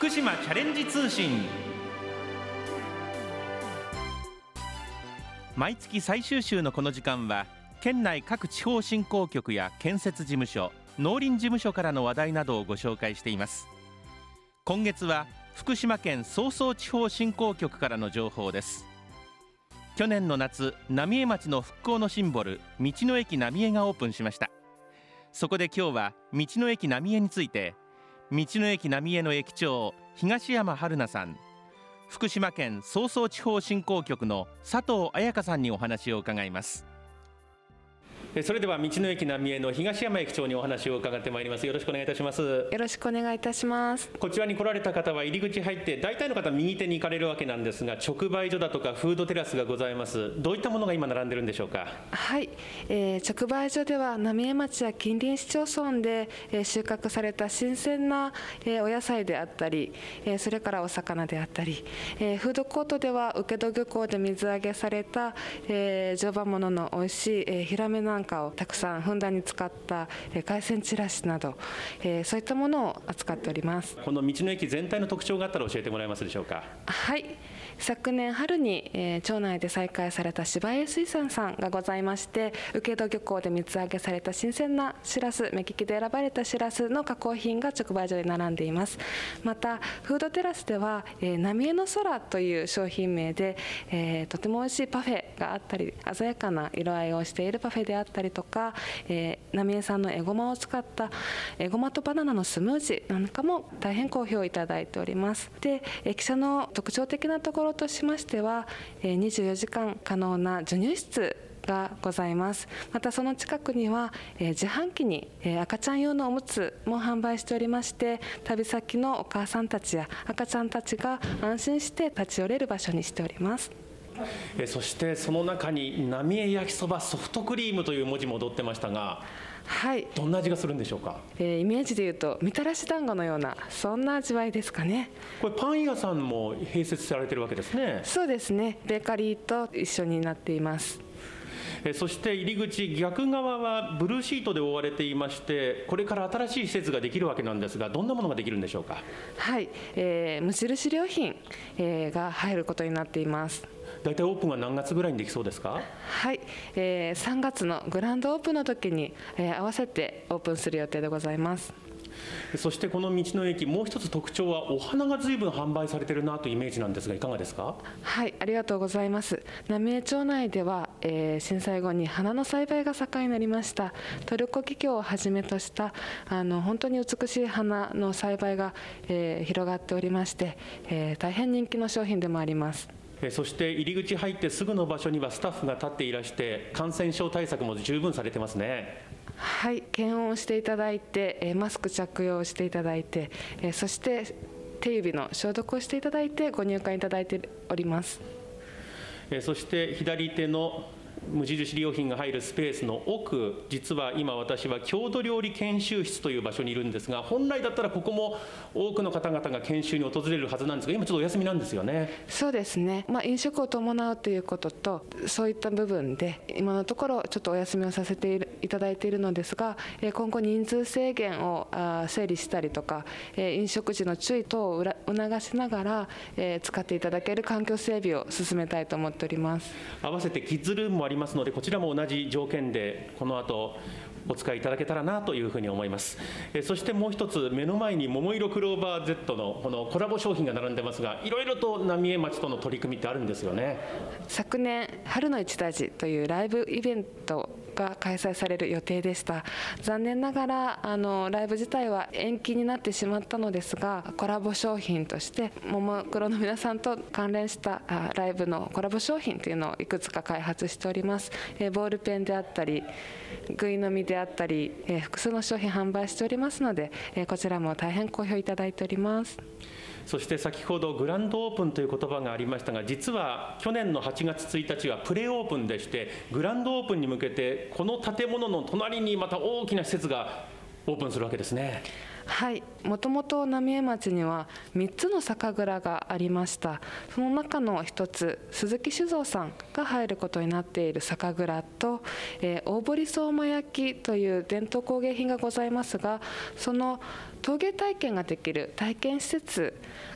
福島チャレンジ通信。毎月最終週のこの時間は県内各地方振興局や建設事務所農林事務所からの話題などをご紹介しています。今月は福島県総総地方振興局からの情報です。去年の夏浪江町の復興のシンボル道の駅浪江がオープンしました。そこで今日は道の駅浪江について道の駅浪江の駅長東山春菜さん。福島県早々地方振興局の佐藤彩香さんにお話を伺います。それでは道の駅浪江の東山駅長にお話を伺ってまいります。よろしくお願いいたします。よろしくお願いいたします。こちらに来られた方は入り口入って大体の方右手に行かれるわけなんですが直売所だとかフードテラスがございます。どういったものが今並んでるんでしょうか？はい、えー、直売所では浪江町や近隣市町村で、えー、収穫された新鮮な、えー、お野菜であったり、えー、それからお魚であったり、えー、フードコートでは請戸漁港で水揚げされた、えー、常磐ものの美味しい、えー、ヒラメなんかをたくさんふんだんに使った海鮮チラシなど、えー、そういったものを扱っております。この道の駅全体の特徴があったら教えてもらえますでしょうか？はい。昨年春に、えー、町内で再開された芝江水産さんがございまして請戸漁港で水揚げされた新鮮なしらす目利きで選ばれたしらすの加工品が直売所で並んでいます。またフードテラスでは、えー、浪江の空という商品名で、えー、とても美味しいパフェがあったり鮮やかな色合いをしているパフェであったりとか、えー、浪江産のエゴマを使ったエゴマとバナナのスムージーなんかも大変好評いただいております。で駅舎の特徴的なところとしましてはえ24時間可能な授乳室がございます。またその近くには、え自販機に、え赤ちゃん用のおむつも販売しておりまして旅先のお母さんたちや赤ちゃんたちが安心して立ち寄れる場所にしております。えそしてその中に浪江焼きそばソフトクリームという文字も踊ってましたがはい、どんな味がするんでしょうか、えー、イメージでいうとみたらし団子のようなそんな味わいですかね。これパン屋さんも併設されてるわけですね。そうですね。ベーカリーと一緒になっています。えそして入り口逆側はブルーシートで覆われていましてこれから新しい施設ができるわけなんですがどんなものができるんでしょうか？はい、えー、無印良品、えー、が入ることになっています大体オープンは何月ぐらいにできそうですか？はい、えー、3月のグランドオープンの時に、えー、合わせてオープンする予定でございます。そしてこの道の駅もう一つ特徴はお花が随分販売されてるなというイメージなんですがいかがですか？はいありがとうございます。浪江町内では、えー、震災後に花の栽培が盛んになりました。トルコ企業をはじめとしたあの本当に美しい花の栽培が、えー、広がっておりまして、えー、大変人気の商品でもありますそして入り口入ってすぐの場所にはスタッフが立っていらして感染症対策も十分されてますね。はい検温をしていただいてマスク着用していただいてそして手指の消毒をしていただいてご入館いただいております。そして左手の無印良品が入るスペースの奥実は今私は郷土料理研修室という場所にいるんですが本来だったらここも多くの方々が研修に訪れるはずなんですが今ちょっとお休みなんですよね。そうですね、まあ、飲食を伴うということとそういった部分で今のところちょっとお休みをさせていただいているのですが今後人数制限を整理したりとか飲食時の注意等を促しながら使っていただける環境整備を進めたいと思っております。合わせてキッズルームりますのでこちらも同じ条件でこの後お使いいただけたらなというふうに思います。えそしてもう一つ目の前に桃色クローバー Z のこのコラボ商品が並んでますがいろいろと浪江町との取り組みってあるんですよね。昨年春の一大事というライブイベントが開催される予定でした。残念ながらあのライブ自体は延期になってしまったのですがコラボ商品としてももクロの皆さんと関連したあライブのコラボ商品というのをいくつか開発しております、えボールペンであったりぐい飲みであったり、え複数の商品販売しておりますので、えこちらも大変好評いただいております。そして先ほどグランドオープンという言葉がありましたが実は去年の8月1日はプレオープンでしてグランドオープンに向けてこの建物の隣にまた大きな施設がオープンするわけですね。はい。もともと浪江町には3つの酒蔵がありました。その中の一つ鈴木酒造さんが入ることになっている酒蔵と、えー、大堀相馬焼という伝統工芸品がございますがその陶芸体験ができる体験施設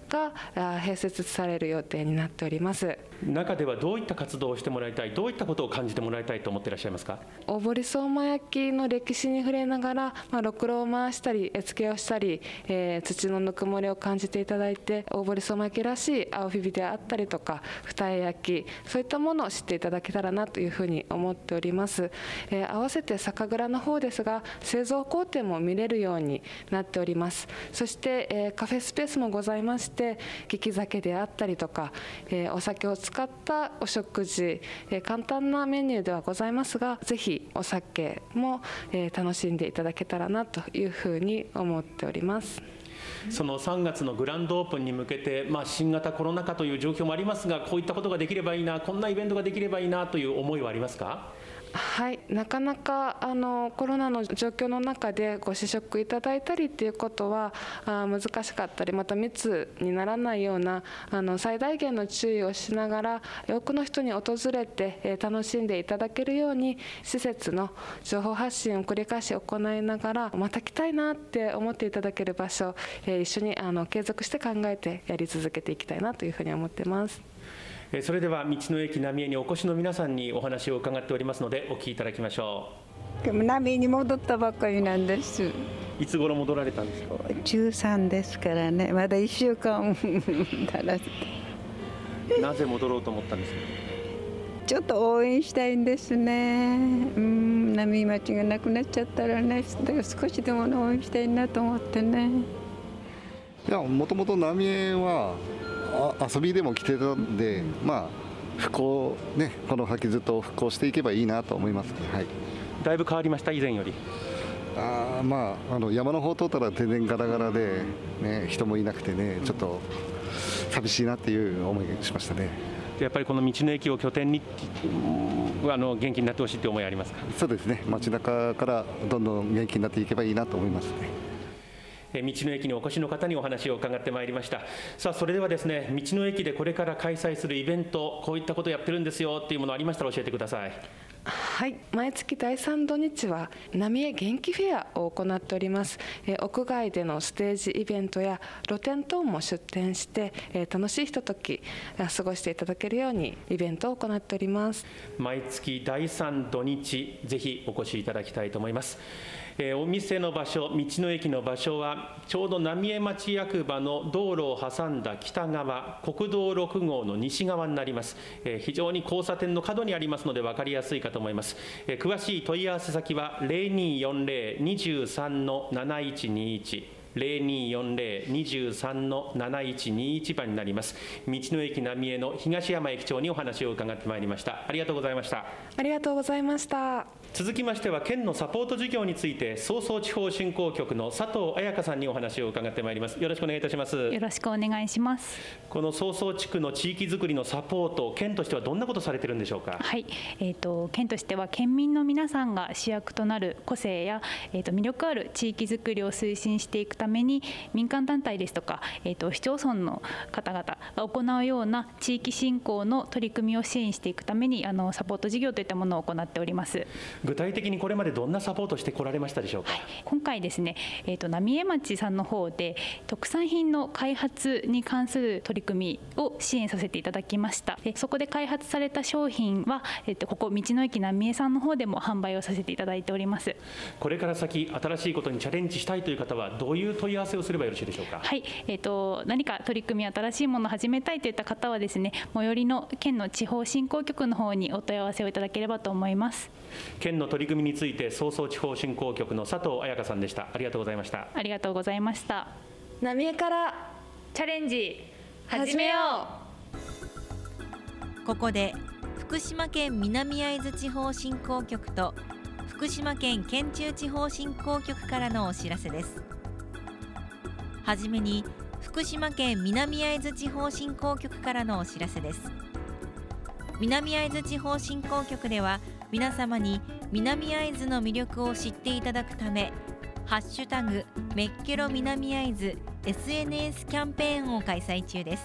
が併設される予定になっております。中ではどういった活動をしてもらいたいどういったことを感じてもらいたいと思っていらっしゃいますか？大堀相馬焼の歴史に触れながら、まあ、ろくろを回したり絵付けをしたり、えー、土のぬくもりを感じていただいて大堀相馬焼らしい青ひびであったりとか二重焼きそういったものを知っていただけたらなというふうに思っております、えー、合わせて酒蔵の方ですが製造工程も見れるようになっております。そして、えー、カフェスペースもございまして利き酒であったりとか、えー、お酒を使ったお食事、え、簡単なメニューではございますがぜひお酒も、え、楽しんでいただけたらなというふうに思っております。その3月のグランドオープンに向けて、まあ、新型コロナ禍という状況もありますがこういったことができればいいなこんなイベントができればいいなという思いはありますか？はいなかなかあのコロナの状況の中でご試食いただいたりっていうことはあ難しかったりまた密にならないようなあの最大限の注意をしながら多くの人に訪れて、え楽しんでいただけるように施設の情報発信を繰り返し行いながらまた来たいなって思っていただける場所、え一緒にあの継続して考えてやり続けていきたいなというふうに思ってます。それでは道の駅浪江にお越しの皆さんにお話を伺っておりますのでお聞きいただきましょう。浪江に戻ったばっかりなんです。いつ頃戻られたんですか？中三ですからね。まだ一週間足らずなぜ戻ろうと思ったんですか？ちょっと応援したいんですね。うん浪江町がなくなっちゃったらね。少しでも応援したいなと思ってね。いやもともと浪江は遊びでも来てたんで、まあ、復興、ね、この先ずっと復興していけばいいなと思います、ね、はい、だいぶ変わりました、以前より。あまあ、あの山の方通ったら全然ガラガラで、ね、人もいなくてね、ちょっと寂しいなっていう思いがしましたね。やっぱりこの道の駅を拠点にあの元気になってほしいという思いありますか？そうですね街中からどんどん元気になっていけばいいなと思いますね。道の駅にお越しの方にお話を伺ってまいりました。さあそれではですね道の駅でこれから開催するイベントこういったことやってるんですよっていうものありましたら教えてください。はい。毎月第3土日は浪江元気フェアを行っております、え屋外でのステージイベントや露店等も出店して、え楽しいひととき過ごしていただけるようにイベントを行っております。毎月第3土日ぜひお越しいただきたいと思いますえー、お店の場所道の駅の場所はちょうど浪江町役場の道路を挟んだ北側国道6号の西側になります、えー、非常に交差点の角にありますので分かりやすいかと思います、えー、詳しい問い合わせ先は0240-23の7121 0240-23-7121番になります。道の駅浪江の東山駅長にお話を伺ってまいりました。ありがとうございました。ありがとうございました。続きましては県のサポート事業について早々地方振興局の佐藤彩香さんにお話を伺ってまいります。よろしくお願いいたします。よろしくお願いします。この早々地区の地域づくりのサポート県としてはどんなことされてるんでしょうか？はい。えーと、県としては県民の皆さんが主役となる個性や、えーと、魅力ある地域づくりを推進していくために民間団体ですとか、えーと、市町村の方々が行うような地域振興の取り組みを支援していくためにあのサポート事業といったものを行っております具体的にこれまでどんなサポートしてこられましたでしょうか、はい、今回ですね、えーと、浪江町さんの方で特産品の開発に関する取り組みを支援させていただきました。でそこで開発された商品は、えーと、ここ道の駅浪江さんの方でも販売をさせていただいております。これから先新しいことにチャレンジしたいという方はどういう問い合わせをすればよろしいでしょうか？はい、えーと、何か取り組み新しいものを始めたいといった方はですね最寄りの県の地方振興局の方にお問い合わせをいただければと思います。県の取り組みについて早々地方振興局の佐藤彩香さんでした。ありがとうございました。ありがとうございました。浪江からチャレンジ始めよう。ここで福島県南会津地方振興局と福島県県中地方振興局からのお知らせです。はじめに福島県南会津地方振興局からのお知らせです南会津地方振興局では皆様に南会津の魅力を知っていただくためハッシュタグメッケロ南会津 SNS キャンペーンを開催中です。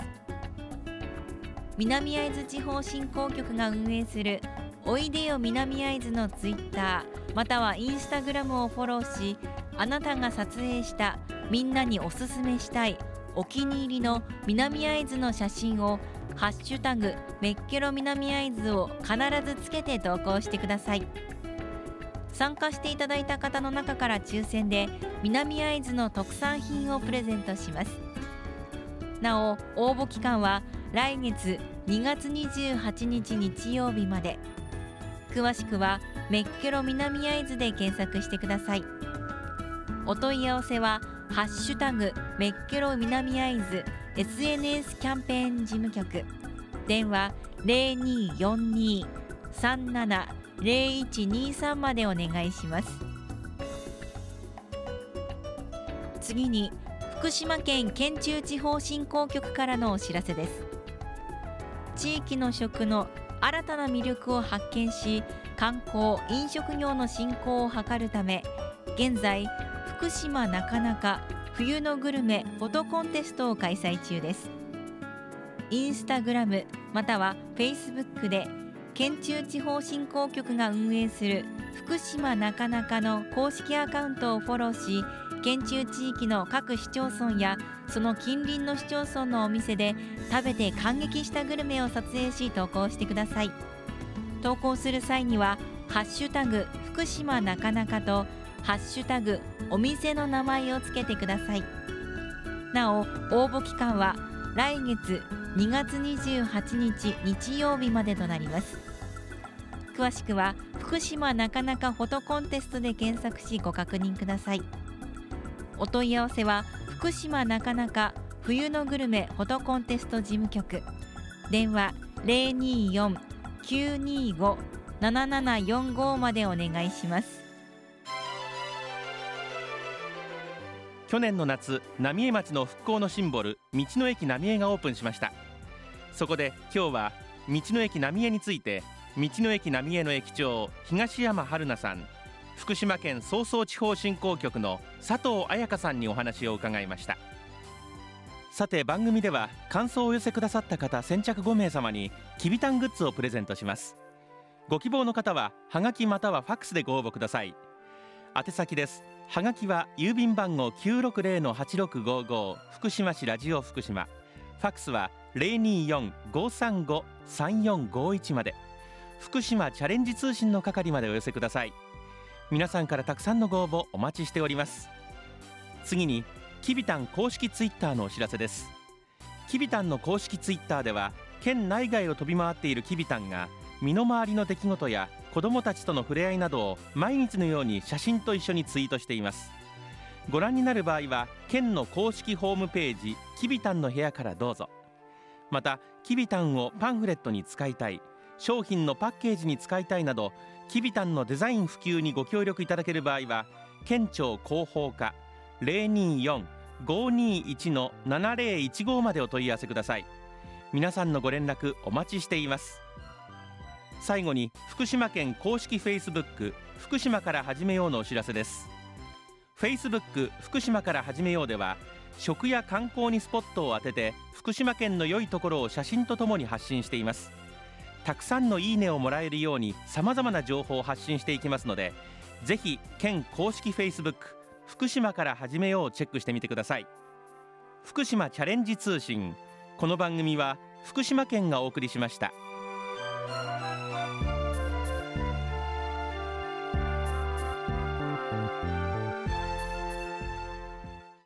南会津地方振興局が運営するおいでよ南会津のツイッターまたはインスタグラムをフォローしあなたが撮影したみんなにおすすめしたいお気に入りの南会津の写真をハッシュタグメッケロ南会津を必ずつけて投稿してください。参加していただいた方の中から抽選で南会津の特産品をプレゼントします。なお応募期間は来月2月28日日曜日まで。詳しくはメッケロ南会津で検索してください。お問い合わせはハッシュタグメッケロ南会津 SNS キャンペーン事務局。電話0242-370123までお願いします。次に福島県県中地方振興局からのお知らせです。地域の食の新たな魅力を発見し観光飲食業の振興を図るため現在福島なかなか冬のグルメフォトコンテストを開催中です。インスタグラムまたはフェイスブックで県中地方振興局が運営する福島なかなかの公式アカウントをフォローし県中地域の各市町村やその近隣の市町村のお店で食べて感激したグルメを撮影し投稿してください。投稿する際には「ハッシュタグ福島なかなか」と「ハッシュタグお店の名前」をつけてください。なお応募期間は来月2月28日日曜日までとなります。詳しくは福島なかなかフォトコンテストで検索しご確認ください。お問い合わせは福島なかなか冬のグルメフォトコンテスト事務局。電話024-925-7745までお願いします。去年の夏浪江町の復興のシンボル道の駅浪江がオープンしました。そこで今日は道の駅浪江について道の駅浪江の駅長東山春菜さん福島県総総地方振興局の佐藤彩香さんにお話を伺いました。さて番組では感想をお寄せくださった方先着5名様にきびたんグッズをプレゼントします。ご希望の方はハガキまたはファックスでご応募ください。宛先です。ハガキは郵便番号960-8655福島市ラジオ福島。ファックスは024-535-3451まで。福島チャレンジ通信の係までお寄せください。皆さんからたくさんのご応募お待ちしております。次にキビタン公式ツイッターのお知らせです。キビタンの公式ツイッターでは県内外を飛び回っているキビタンが身の回りの出来事や子どもたちとの触れ合いなどを毎日のように写真と一緒にツイートしています。ご覧になる場合は県の公式ホームページキビタンの部屋からどうぞ。またキビタンをパンフレットに使いたい商品のパッケージに使いたいなどキビタンのデザイン普及にご協力いただける場合は県庁広報課024-521-7015までお問い合わせください。皆さんのご連絡お待ちしています。最後に福島県公式 Facebook 福島から始めようのお知らせです。Facebook 福島から始めようでは食や観光にスポットを当てて福島県の良いところを写真とともに発信しています。たくさんのいいねをもらえるようにさまざまな情報を発信していきますのでぜひ県公式 Facebook 福島から始めようをチェックしてみてください。福島チャレンジ通信。この番組は福島県がお送りしました。